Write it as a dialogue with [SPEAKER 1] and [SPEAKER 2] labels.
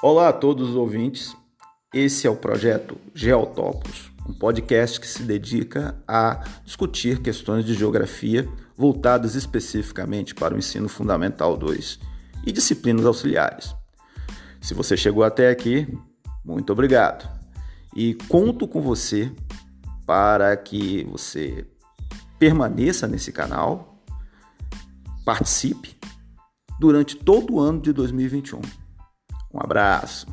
[SPEAKER 1] Olá a todos os ouvintes. Esse é o projeto Geotopos, um podcast que se dedica a discutir questões de geografia voltadas especificamente para o ensino fundamental 2 e disciplinas auxiliares. Se você chegou até aqui, muito obrigado. E conto com você para que você permaneça nesse canal, participe durante todo o ano de 2021. Um abraço.